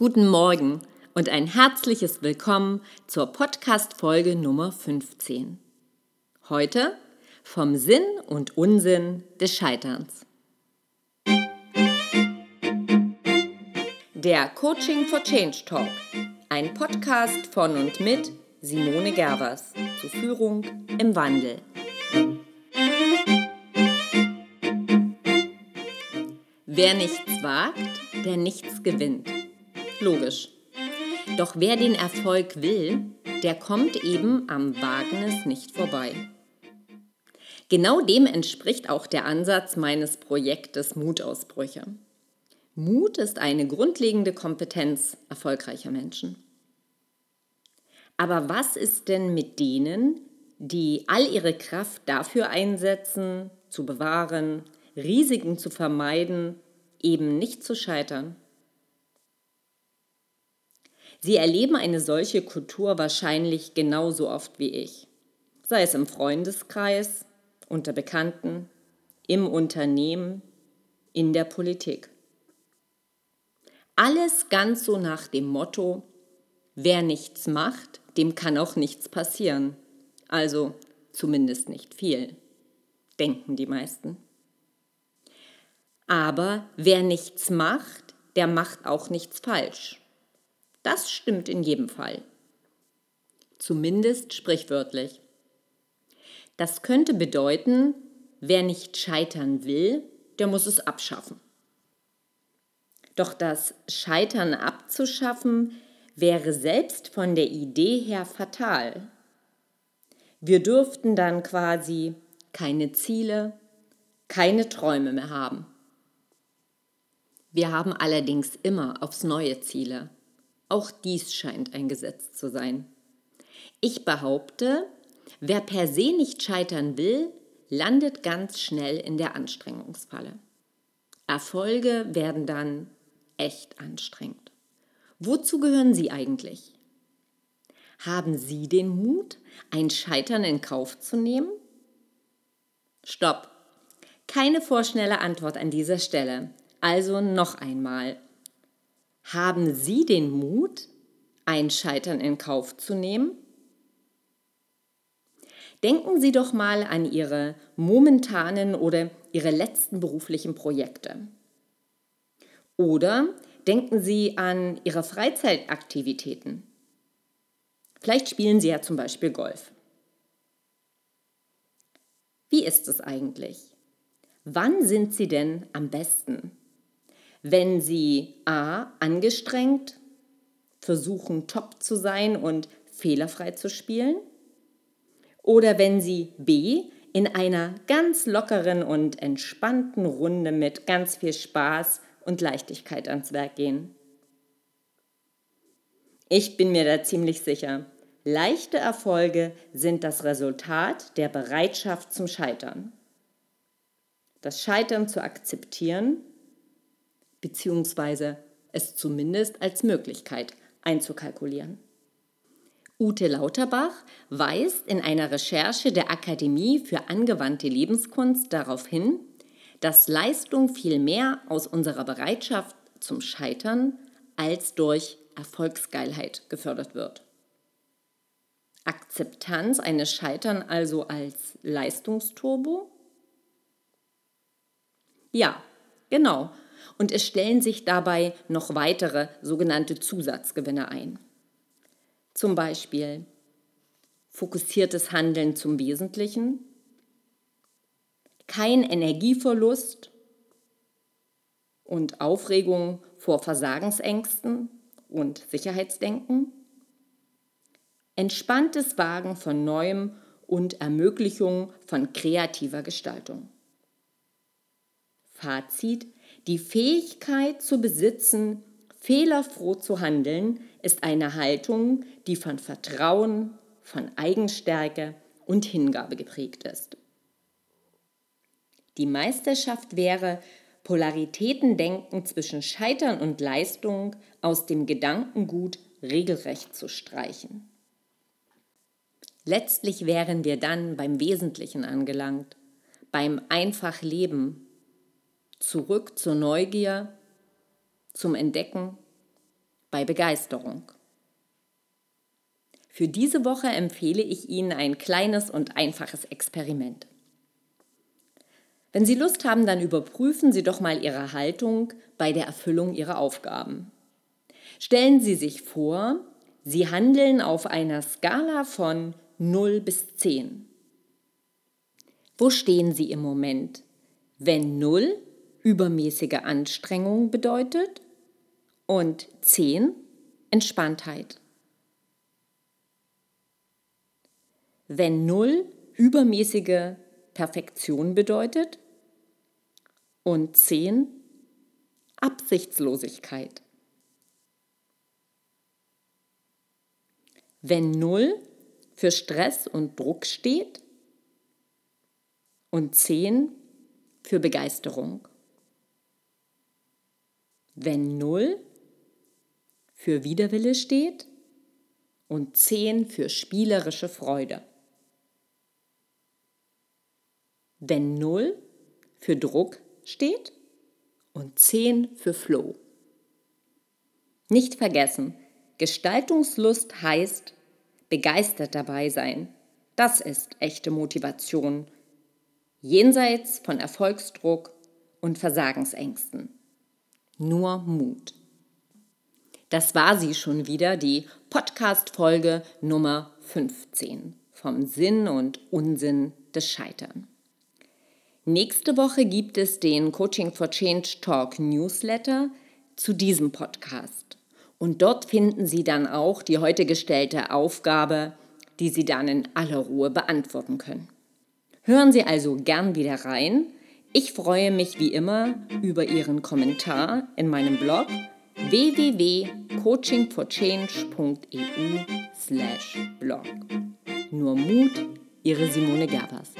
Guten Morgen und ein herzliches Willkommen zur Podcast-Folge Nummer 15. Heute vom Sinn und Unsinn des Scheiterns. Der Coaching for Change Talk, ein Podcast von und mit Simone Gervers zur Führung im Wandel. Wer nichts wagt, der nichts gewinnt. Logisch. Doch wer den Erfolg will, der kommt eben am Wagnis nicht vorbei. Genau dem entspricht auch der Ansatz meines Projektes Mutausbrüche. Mut ist eine grundlegende Kompetenz erfolgreicher Menschen. Aber was ist denn mit denen, die all ihre Kraft dafür einsetzen, zu bewahren, Risiken zu vermeiden, eben nicht zu scheitern? Sie erleben eine solche Kultur wahrscheinlich genauso oft wie ich, sei es im Freundeskreis, unter Bekannten, im Unternehmen, in der Politik. Alles ganz so nach dem Motto, wer nichts macht, dem kann auch nichts passieren. Also zumindest nicht viel, denken die meisten. Aber wer nichts macht, der macht auch nichts falsch. Das stimmt in jedem Fall. Zumindest sprichwörtlich. Das könnte bedeuten, wer nicht scheitern will, der muss es abschaffen. Doch das Scheitern abzuschaffen wäre selbst von der Idee her fatal. Wir dürften dann quasi keine Ziele, keine Träume mehr haben. Wir haben allerdings immer aufs neue Ziele. Auch dies scheint ein Gesetz zu sein. Ich behaupte, wer per se nicht scheitern will, landet ganz schnell in der Anstrengungsfalle. Erfolge werden dann echt anstrengend. Wozu gehören Sie eigentlich? Haben Sie den Mut, ein Scheitern in Kauf zu nehmen? Stopp. Keine vorschnelle Antwort an dieser Stelle. Also noch einmal. Haben Sie den Mut, ein Scheitern in Kauf zu nehmen? Denken Sie doch mal an Ihre momentanen oder Ihre letzten beruflichen Projekte. Oder denken Sie an Ihre Freizeitaktivitäten. Vielleicht spielen Sie ja zum Beispiel Golf. Wie ist es eigentlich? Wann sind Sie denn am besten? Wenn sie a. angestrengt versuchen, top zu sein und fehlerfrei zu spielen, oder wenn sie b. in einer ganz lockeren und entspannten Runde mit ganz viel Spaß und Leichtigkeit ans Werk gehen. Ich bin mir da ziemlich sicher. Leichte Erfolge sind das Resultat der Bereitschaft zum Scheitern. Das Scheitern zu akzeptieren beziehungsweise es zumindest als Möglichkeit einzukalkulieren. Ute Lauterbach weist in einer Recherche der Akademie für angewandte Lebenskunst darauf hin, dass Leistung viel mehr aus unserer Bereitschaft zum Scheitern als durch Erfolgsgeilheit gefördert wird. Akzeptanz eines Scheitern also als Leistungsturbo? Ja, genau und es stellen sich dabei noch weitere sogenannte Zusatzgewinne ein. Zum Beispiel fokussiertes Handeln zum Wesentlichen, kein Energieverlust und Aufregung vor Versagensängsten und Sicherheitsdenken, entspanntes Wagen von Neuem und Ermöglichung von kreativer Gestaltung. Fazit, die Fähigkeit zu besitzen, fehlerfroh zu handeln, ist eine Haltung, die von Vertrauen, von Eigenstärke und Hingabe geprägt ist. Die Meisterschaft wäre, Polaritätendenken zwischen Scheitern und Leistung aus dem Gedankengut regelrecht zu streichen. Letztlich wären wir dann beim Wesentlichen angelangt, beim Einfachleben, zurück zur Neugier, zum Entdecken bei Begeisterung. Für diese Woche empfehle ich Ihnen ein kleines und einfaches Experiment. Wenn Sie Lust haben, dann überprüfen Sie doch mal Ihre Haltung bei der Erfüllung Ihrer Aufgaben. Stellen Sie sich vor, Sie handeln auf einer Skala von 0 bis 10. Wo stehen Sie im Moment? Wenn 0 übermäßige Anstrengung bedeutet und 10 Entspanntheit. Wenn 0 übermäßige Perfektion bedeutet und 10 Absichtslosigkeit. Wenn 0 für Stress und Druck steht und 10 für Begeisterung. Wenn 0 für Widerwille steht und 10 für spielerische Freude. Wenn 0 für Druck steht und 10 für Flow. Nicht vergessen, Gestaltungslust heißt begeistert dabei sein. Das ist echte Motivation, jenseits von Erfolgsdruck und Versagensängsten. Nur Mut. Das war sie schon wieder, die Podcast-Folge Nummer 15 vom Sinn und Unsinn des Scheitern. Nächste Woche gibt es den Coaching for Change Talk Newsletter zu diesem Podcast. Und dort finden Sie dann auch die heute gestellte Aufgabe, die Sie dann in aller Ruhe beantworten können. Hören Sie also gern wieder rein. Ich freue mich wie immer über Ihren Kommentar in meinem Blog www.coachingforchange.eu/blog. Nur Mut, Ihre Simone Gerbers.